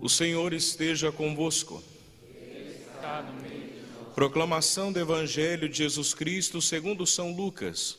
O Senhor esteja convosco. Proclamação do Evangelho de Jesus Cristo segundo São Lucas.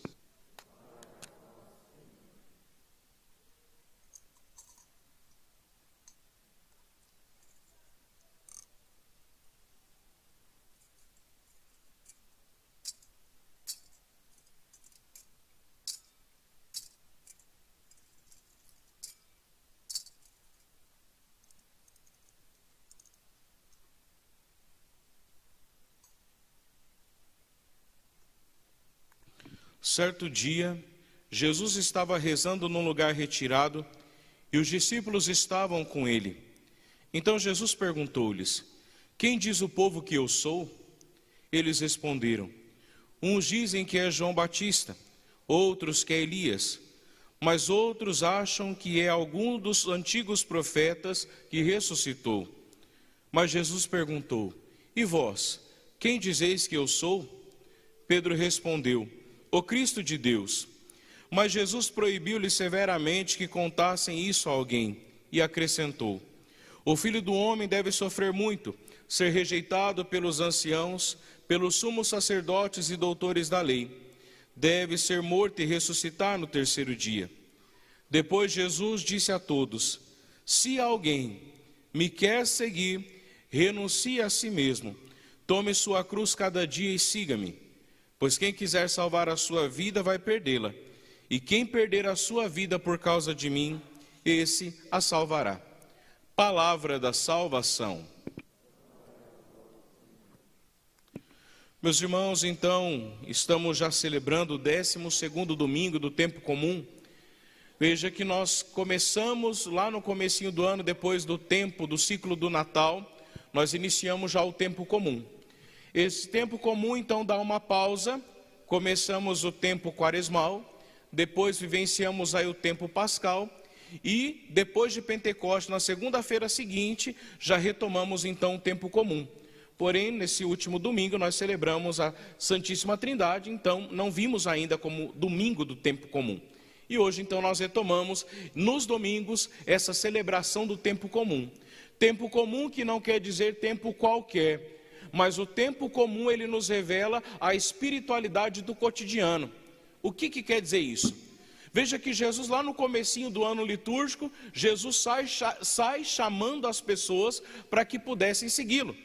Certo dia, Jesus estava rezando num lugar retirado e os discípulos estavam com ele. Então Jesus perguntou-lhes: Quem diz o povo que eu sou? Eles responderam: Uns dizem que é João Batista, outros que é Elias, mas outros acham que é algum dos antigos profetas que ressuscitou. Mas Jesus perguntou: E vós, quem dizeis que eu sou? Pedro respondeu: o Cristo de Deus. Mas Jesus proibiu-lhe severamente que contassem isso a alguém e acrescentou: O filho do homem deve sofrer muito, ser rejeitado pelos anciãos, pelos sumos sacerdotes e doutores da lei. Deve ser morto e ressuscitar no terceiro dia. Depois Jesus disse a todos: Se alguém me quer seguir, renuncie a si mesmo, tome sua cruz cada dia e siga-me. Pois quem quiser salvar a sua vida vai perdê-la, e quem perder a sua vida por causa de mim, esse a salvará. Palavra da salvação. Meus irmãos, então, estamos já celebrando o 12 domingo do tempo comum. Veja que nós começamos lá no comecinho do ano, depois do tempo do ciclo do Natal, nós iniciamos já o tempo comum. Esse tempo comum, então, dá uma pausa. Começamos o tempo quaresmal, depois vivenciamos aí o tempo pascal e depois de Pentecostes, na segunda-feira seguinte, já retomamos então o tempo comum. Porém, nesse último domingo nós celebramos a Santíssima Trindade, então não vimos ainda como domingo do tempo comum. E hoje então nós retomamos nos domingos essa celebração do tempo comum. Tempo comum que não quer dizer tempo qualquer, mas o tempo comum ele nos revela a espiritualidade do cotidiano. O que, que quer dizer isso? Veja que Jesus, lá no comecinho do ano litúrgico, Jesus sai, sai chamando as pessoas para que pudessem segui-lo.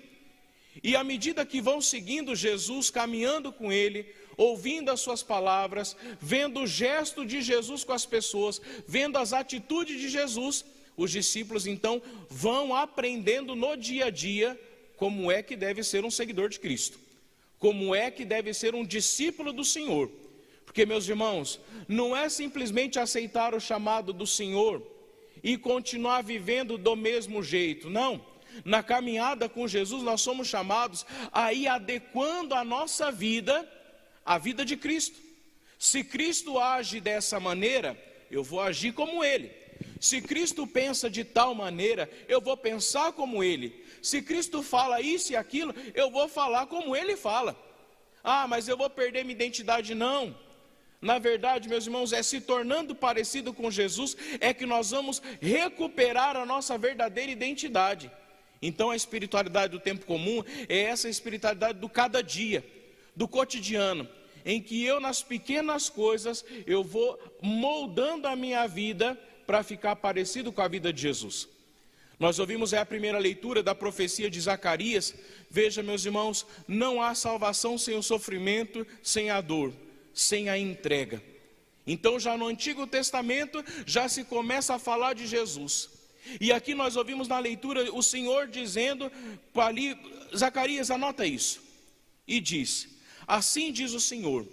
E à medida que vão seguindo Jesus, caminhando com ele, ouvindo as suas palavras, vendo o gesto de Jesus com as pessoas, vendo as atitudes de Jesus, os discípulos então vão aprendendo no dia a dia como é que deve ser um seguidor de Cristo, como é que deve ser um discípulo do Senhor. Porque, meus irmãos, não é simplesmente aceitar o chamado do Senhor e continuar vivendo do mesmo jeito, não. Na caminhada com Jesus, nós somos chamados a ir adequando a nossa vida à vida de Cristo. Se Cristo age dessa maneira, eu vou agir como Ele. Se Cristo pensa de tal maneira, eu vou pensar como Ele. Se Cristo fala isso e aquilo, eu vou falar como Ele fala. Ah, mas eu vou perder minha identidade. Não. Na verdade, meus irmãos, é se tornando parecido com Jesus, é que nós vamos recuperar a nossa verdadeira identidade. Então, a espiritualidade do tempo comum é essa espiritualidade do cada dia, do cotidiano, em que eu, nas pequenas coisas, eu vou moldando a minha vida para ficar parecido com a vida de Jesus. Nós ouvimos é a primeira leitura da profecia de Zacarias. Veja, meus irmãos, não há salvação sem o sofrimento, sem a dor, sem a entrega. Então, já no Antigo Testamento, já se começa a falar de Jesus. E aqui nós ouvimos na leitura o Senhor dizendo ali, Zacarias, anota isso. E diz: Assim diz o Senhor: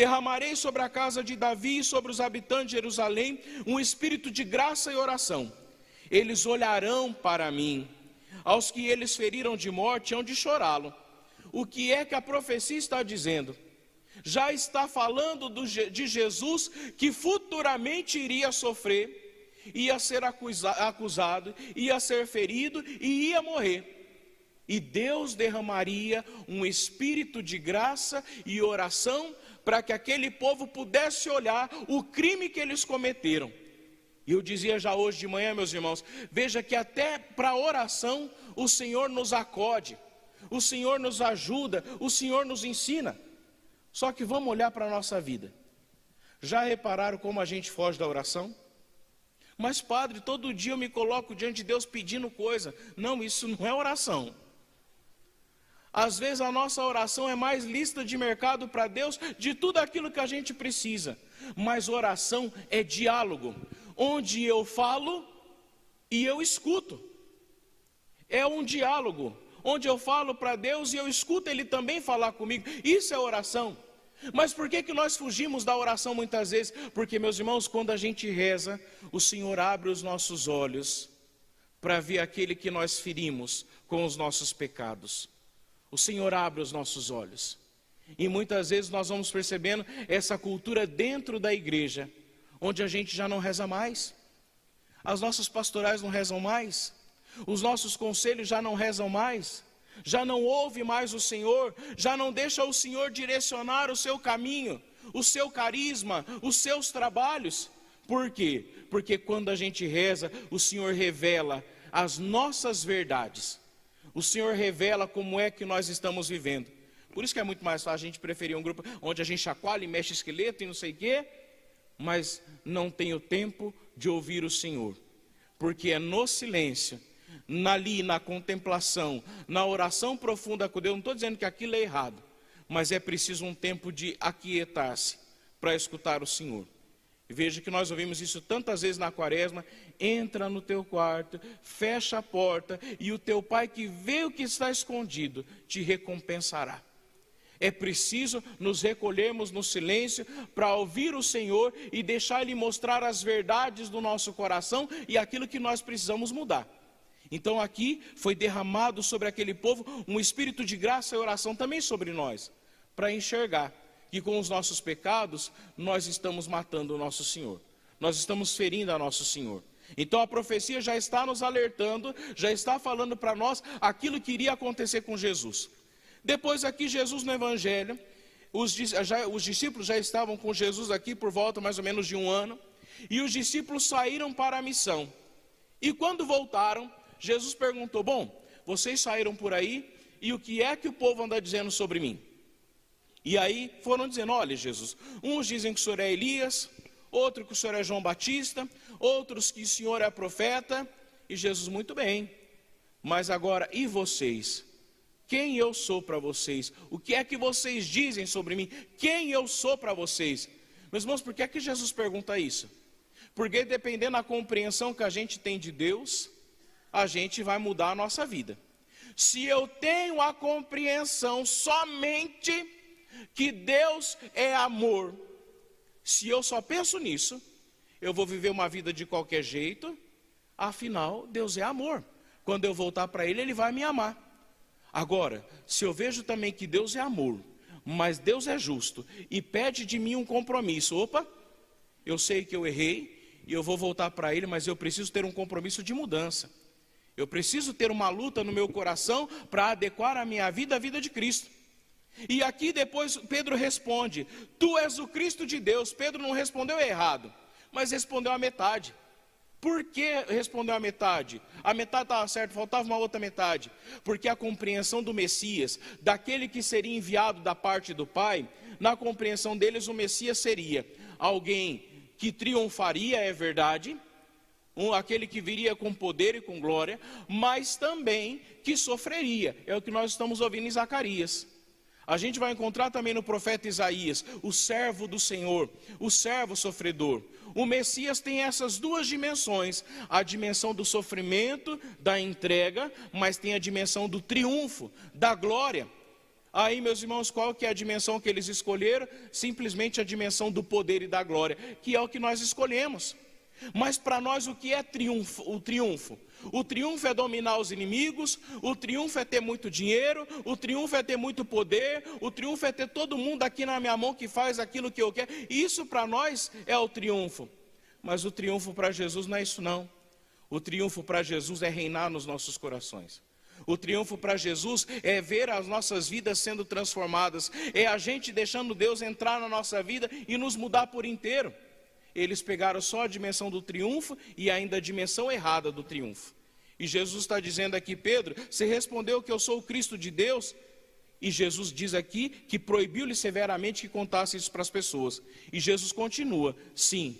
Derramarei sobre a casa de Davi e sobre os habitantes de Jerusalém um espírito de graça e oração eles olharão para mim. Aos que eles feriram de morte, hão de chorá-lo. O que é que a profecia está dizendo? Já está falando do, de Jesus que futuramente iria sofrer, ia ser acusa, acusado, ia ser ferido e ia morrer. E Deus derramaria um espírito de graça e oração para que aquele povo pudesse olhar o crime que eles cometeram E eu dizia já hoje de manhã, meus irmãos, veja que até para oração o Senhor nos acode, o Senhor nos ajuda, o Senhor nos ensina. Só que vamos olhar para a nossa vida. Já repararam como a gente foge da oração? Mas, padre, todo dia eu me coloco diante de Deus pedindo coisa. Não, isso não é oração. Às vezes a nossa oração é mais lista de mercado para Deus de tudo aquilo que a gente precisa. Mas oração é diálogo, onde eu falo e eu escuto. É um diálogo, onde eu falo para Deus e eu escuto Ele também falar comigo. Isso é oração. Mas por que, que nós fugimos da oração muitas vezes? Porque, meus irmãos, quando a gente reza, o Senhor abre os nossos olhos para ver aquele que nós ferimos com os nossos pecados. O Senhor abre os nossos olhos. E muitas vezes nós vamos percebendo essa cultura dentro da igreja, onde a gente já não reza mais. As nossas pastorais não rezam mais. Os nossos conselhos já não rezam mais. Já não ouve mais o Senhor, já não deixa o Senhor direcionar o seu caminho, o seu carisma, os seus trabalhos. Por quê? Porque quando a gente reza, o Senhor revela as nossas verdades o Senhor revela como é que nós estamos vivendo. Por isso que é muito mais fácil a gente preferir um grupo onde a gente chacoalha e mexe esqueleto e não sei o quê, mas não tem o tempo de ouvir o Senhor. Porque é no silêncio, ali na contemplação, na oração profunda com Deus, não estou dizendo que aquilo é errado, mas é preciso um tempo de aquietar-se para escutar o Senhor. Veja que nós ouvimos isso tantas vezes na quaresma. Entra no teu quarto, fecha a porta, e o teu pai que vê o que está escondido te recompensará. É preciso nos recolhermos no silêncio para ouvir o Senhor e deixar Ele mostrar as verdades do nosso coração e aquilo que nós precisamos mudar. Então aqui foi derramado sobre aquele povo um espírito de graça e oração também sobre nós, para enxergar que com os nossos pecados nós estamos matando o nosso Senhor, nós estamos ferindo a nosso Senhor. Então a profecia já está nos alertando, já está falando para nós aquilo que iria acontecer com Jesus. Depois, aqui, Jesus no Evangelho, os, já, os discípulos já estavam com Jesus aqui por volta mais ou menos de um ano, e os discípulos saíram para a missão. E quando voltaram, Jesus perguntou: Bom, vocês saíram por aí, e o que é que o povo anda dizendo sobre mim? E aí foram dizendo: olha, Jesus, uns dizem que o senhor é Elias, outro que o senhor é João Batista, outros que o senhor é profeta. E Jesus, muito bem, mas agora, e vocês? Quem eu sou para vocês? O que é que vocês dizem sobre mim? Quem eu sou para vocês? Meus irmãos, por que é que Jesus pergunta isso? Porque dependendo da compreensão que a gente tem de Deus, a gente vai mudar a nossa vida. Se eu tenho a compreensão somente que Deus é amor. Se eu só penso nisso, eu vou viver uma vida de qualquer jeito, afinal, Deus é amor. Quando eu voltar para Ele, Ele vai me amar. Agora, se eu vejo também que Deus é amor, mas Deus é justo e pede de mim um compromisso, opa, eu sei que eu errei e eu vou voltar para Ele, mas eu preciso ter um compromisso de mudança. Eu preciso ter uma luta no meu coração para adequar a minha vida à vida de Cristo. E aqui depois Pedro responde: Tu és o Cristo de Deus. Pedro não respondeu errado, mas respondeu a metade. Por que respondeu a metade? A metade estava certa, faltava uma outra metade. Porque a compreensão do Messias, daquele que seria enviado da parte do Pai, na compreensão deles, o Messias seria alguém que triunfaria, é verdade, um, aquele que viria com poder e com glória, mas também que sofreria. É o que nós estamos ouvindo em Zacarias. A gente vai encontrar também no profeta Isaías, o servo do Senhor, o servo sofredor. O Messias tem essas duas dimensões: a dimensão do sofrimento, da entrega, mas tem a dimensão do triunfo, da glória. Aí, meus irmãos, qual que é a dimensão que eles escolheram? Simplesmente a dimensão do poder e da glória, que é o que nós escolhemos. Mas para nós o que é triunfo, o triunfo? O triunfo é dominar os inimigos, o triunfo é ter muito dinheiro, o triunfo é ter muito poder, o triunfo é ter todo mundo aqui na minha mão que faz aquilo que eu quero. Isso para nós é o triunfo. Mas o triunfo para Jesus não é isso não. O triunfo para Jesus é reinar nos nossos corações. O triunfo para Jesus é ver as nossas vidas sendo transformadas, é a gente deixando Deus entrar na nossa vida e nos mudar por inteiro. Eles pegaram só a dimensão do triunfo e ainda a dimensão errada do triunfo. E Jesus está dizendo aqui, Pedro, você respondeu que eu sou o Cristo de Deus? E Jesus diz aqui que proibiu-lhe severamente que contasse isso para as pessoas. E Jesus continua: sim,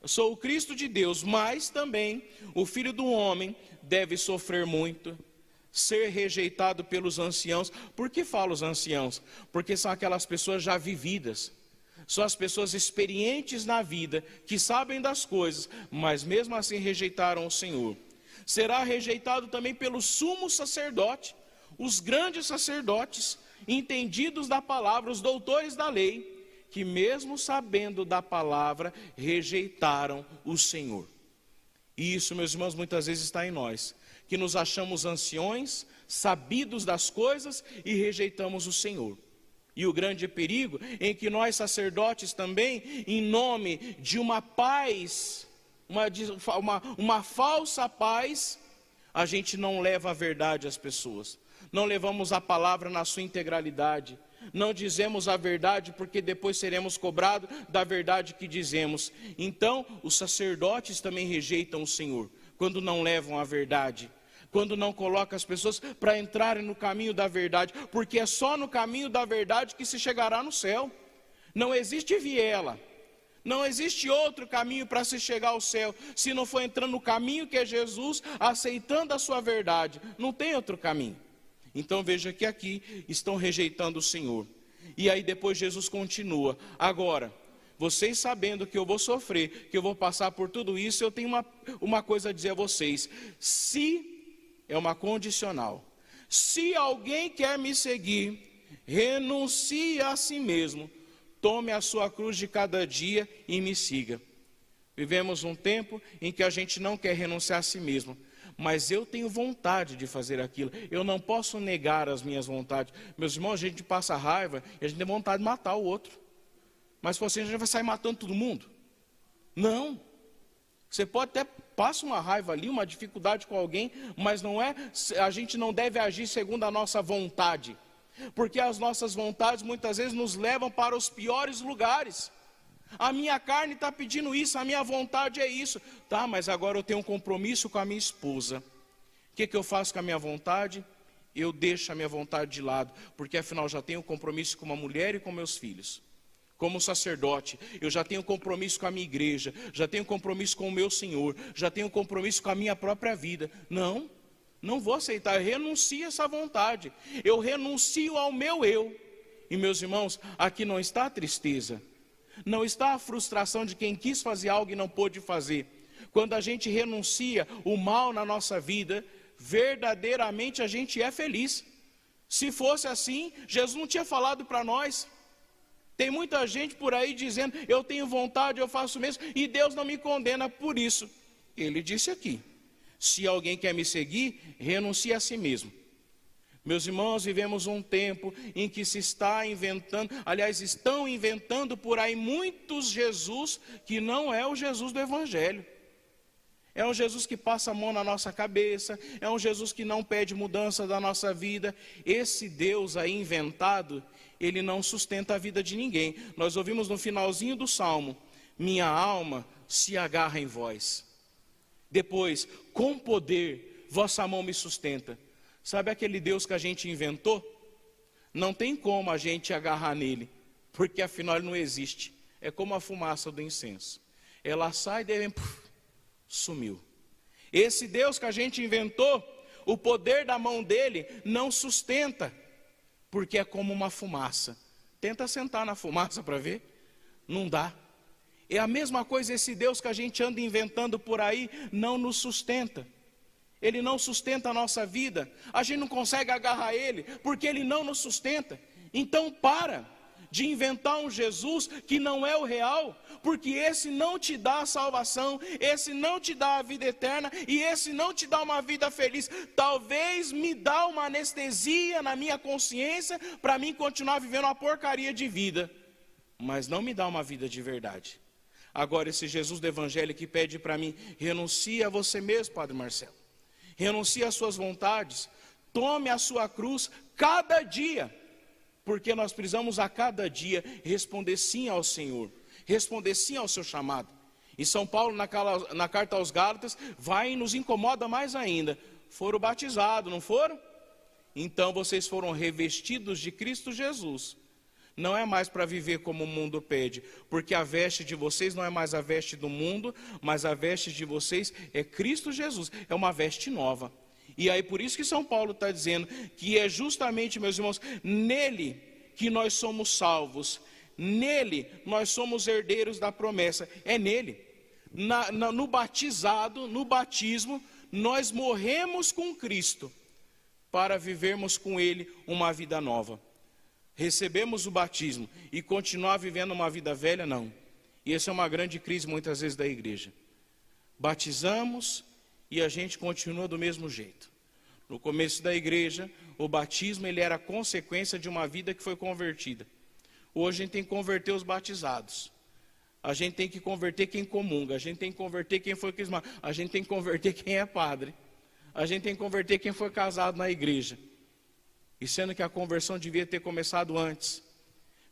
eu sou o Cristo de Deus, mas também o filho do homem deve sofrer muito, ser rejeitado pelos anciãos. Por que falo os anciãos? Porque são aquelas pessoas já vividas. São as pessoas experientes na vida, que sabem das coisas, mas mesmo assim rejeitaram o Senhor. Será rejeitado também pelo sumo sacerdote, os grandes sacerdotes, entendidos da palavra, os doutores da lei, que, mesmo sabendo da palavra, rejeitaram o Senhor. E isso, meus irmãos, muitas vezes está em nós, que nos achamos anciões, sabidos das coisas e rejeitamos o Senhor. E o grande perigo em que nós, sacerdotes, também, em nome de uma paz, uma, uma, uma falsa paz, a gente não leva a verdade às pessoas, não levamos a palavra na sua integralidade. Não dizemos a verdade, porque depois seremos cobrados da verdade que dizemos. Então, os sacerdotes também rejeitam o Senhor, quando não levam a verdade, quando não colocam as pessoas para entrarem no caminho da verdade, porque é só no caminho da verdade que se chegará no céu. Não existe viela. Não existe outro caminho para se chegar ao céu, se não for entrando no caminho que é Jesus, aceitando a sua verdade. Não tem outro caminho. Então veja que aqui estão rejeitando o Senhor. E aí depois Jesus continua: agora, vocês sabendo que eu vou sofrer, que eu vou passar por tudo isso, eu tenho uma, uma coisa a dizer a vocês: se, é uma condicional, se alguém quer me seguir, renuncie a si mesmo, tome a sua cruz de cada dia e me siga. Vivemos um tempo em que a gente não quer renunciar a si mesmo mas eu tenho vontade de fazer aquilo. Eu não posso negar as minhas vontades. Meus irmãos, a gente passa raiva e a gente tem vontade de matar o outro. Mas você a gente vai sair matando todo mundo? Não. Você pode até passar uma raiva ali, uma dificuldade com alguém, mas não é, a gente não deve agir segundo a nossa vontade. Porque as nossas vontades muitas vezes nos levam para os piores lugares. A minha carne está pedindo isso, a minha vontade é isso. Tá, mas agora eu tenho um compromisso com a minha esposa. O que, que eu faço com a minha vontade? Eu deixo a minha vontade de lado, porque afinal já tenho um compromisso com uma mulher e com meus filhos. Como sacerdote, eu já tenho compromisso com a minha igreja, já tenho compromisso com o meu Senhor, já tenho compromisso com a minha própria vida. Não, não vou aceitar, eu renuncio a essa vontade, eu renuncio ao meu eu. E meus irmãos, aqui não está a tristeza, não está a frustração de quem quis fazer algo e não pôde fazer. Quando a gente renuncia o mal na nossa vida, verdadeiramente a gente é feliz. Se fosse assim, Jesus não tinha falado para nós. Tem muita gente por aí dizendo: Eu tenho vontade, eu faço mesmo, e Deus não me condena por isso. Ele disse aqui: Se alguém quer me seguir, renuncie a si mesmo meus irmãos, vivemos um tempo em que se está inventando, aliás, estão inventando por aí muitos Jesus que não é o Jesus do Evangelho. É um Jesus que passa a mão na nossa cabeça, é um Jesus que não pede mudança da nossa vida. Esse Deus aí inventado, ele não sustenta a vida de ninguém. Nós ouvimos no finalzinho do salmo: Minha alma se agarra em vós. Depois, com poder, vossa mão me sustenta. Sabe aquele Deus que a gente inventou? Não tem como a gente agarrar nele, porque afinal ele não existe. É como a fumaça do incenso. Ela sai e de sumiu. Esse Deus que a gente inventou, o poder da mão dele não sustenta, porque é como uma fumaça. Tenta sentar na fumaça para ver, não dá. É a mesma coisa esse Deus que a gente anda inventando por aí, não nos sustenta. Ele não sustenta a nossa vida, a gente não consegue agarrar Ele, porque Ele não nos sustenta. Então, para de inventar um Jesus que não é o real, porque esse não te dá a salvação, esse não te dá a vida eterna e esse não te dá uma vida feliz. Talvez me dá uma anestesia na minha consciência para mim continuar vivendo uma porcaria de vida, mas não me dá uma vida de verdade. Agora, esse Jesus do Evangelho que pede para mim, renuncia a você mesmo, Padre Marcelo renuncie às suas vontades, tome a sua cruz cada dia, porque nós precisamos a cada dia responder sim ao Senhor. responder sim ao seu chamado. E São Paulo, na, carta aos Gálatas, vai e nos incomoda mais ainda. Foram batizados, não foram? Então vocês foram revestidos de Cristo Jesus. Não é mais para viver como o mundo pede, porque a veste de vocês não é mais a veste do mundo, mas a veste de vocês é Cristo Jesus, é uma veste nova. E aí por isso que São Paulo está dizendo que é justamente, meus irmãos, nele que nós somos salvos, nele nós somos herdeiros da promessa, é nele. Na, na, no batizado, no batismo, nós morremos com Cristo para vivermos com Ele uma vida nova. Recebemos o batismo e continuar vivendo uma vida velha, não. E essa é uma grande crise muitas vezes da igreja. Batizamos e a gente continua do mesmo jeito. No começo da igreja, o batismo ele era consequência de uma vida que foi convertida. Hoje a gente tem que converter os batizados. A gente tem que converter quem comunga, a gente tem que converter quem foi crismado, a gente tem que converter quem é padre. A gente tem que converter quem foi casado na igreja. E sendo que a conversão devia ter começado antes.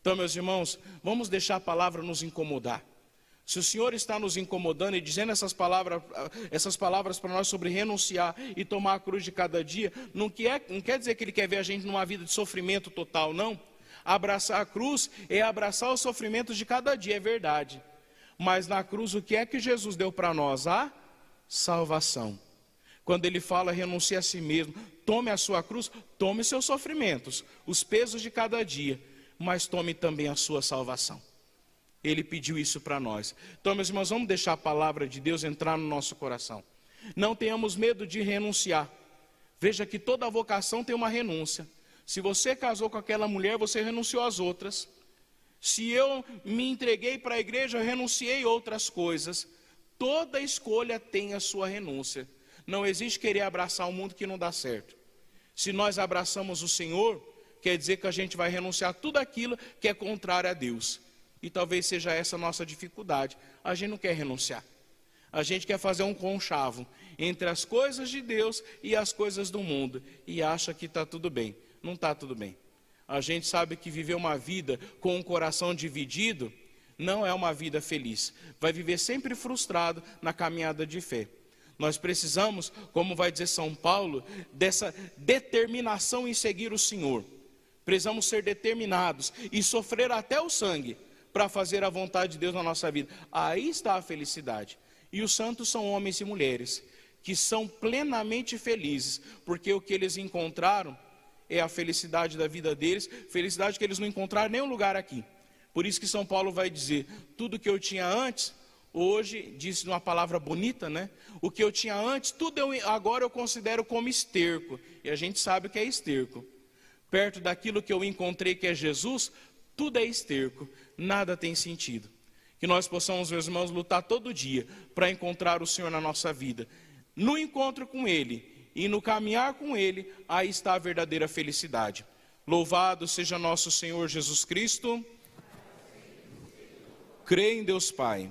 Então, meus irmãos, vamos deixar a palavra nos incomodar. Se o Senhor está nos incomodando e dizendo essas palavras, essas palavras para nós sobre renunciar e tomar a cruz de cada dia, não quer, não quer dizer que Ele quer ver a gente numa vida de sofrimento total, não. Abraçar a cruz é abraçar os sofrimentos de cada dia, é verdade. Mas na cruz, o que é que Jesus deu para nós? A salvação. Quando ele fala renuncie a si mesmo, tome a sua cruz, tome seus sofrimentos, os pesos de cada dia, mas tome também a sua salvação. Ele pediu isso para nós. Então, meus irmãos, vamos deixar a palavra de Deus entrar no nosso coração. Não tenhamos medo de renunciar. Veja que toda vocação tem uma renúncia. Se você casou com aquela mulher, você renunciou às outras. Se eu me entreguei para a igreja, eu renunciei outras coisas. Toda escolha tem a sua renúncia. Não existe querer abraçar um mundo que não dá certo. Se nós abraçamos o Senhor, quer dizer que a gente vai renunciar tudo aquilo que é contrário a Deus. E talvez seja essa a nossa dificuldade. A gente não quer renunciar. A gente quer fazer um conchavo entre as coisas de Deus e as coisas do mundo. E acha que está tudo bem. Não está tudo bem. A gente sabe que viver uma vida com um coração dividido não é uma vida feliz. Vai viver sempre frustrado na caminhada de fé. Nós precisamos, como vai dizer São Paulo, dessa determinação em seguir o Senhor. Precisamos ser determinados e sofrer até o sangue para fazer a vontade de Deus na nossa vida. Aí está a felicidade. E os santos são homens e mulheres que são plenamente felizes, porque o que eles encontraram é a felicidade da vida deles, felicidade que eles não encontraram em nenhum lugar aqui. Por isso que São Paulo vai dizer: tudo que eu tinha antes, Hoje, disse uma palavra bonita, né? O que eu tinha antes, tudo eu, agora eu considero como esterco. E a gente sabe o que é esterco. Perto daquilo que eu encontrei que é Jesus, tudo é esterco. Nada tem sentido. Que nós possamos, meus irmãos, lutar todo dia para encontrar o Senhor na nossa vida. No encontro com Ele e no caminhar com Ele, aí está a verdadeira felicidade. Louvado seja nosso Senhor Jesus Cristo. Creia em Deus Pai.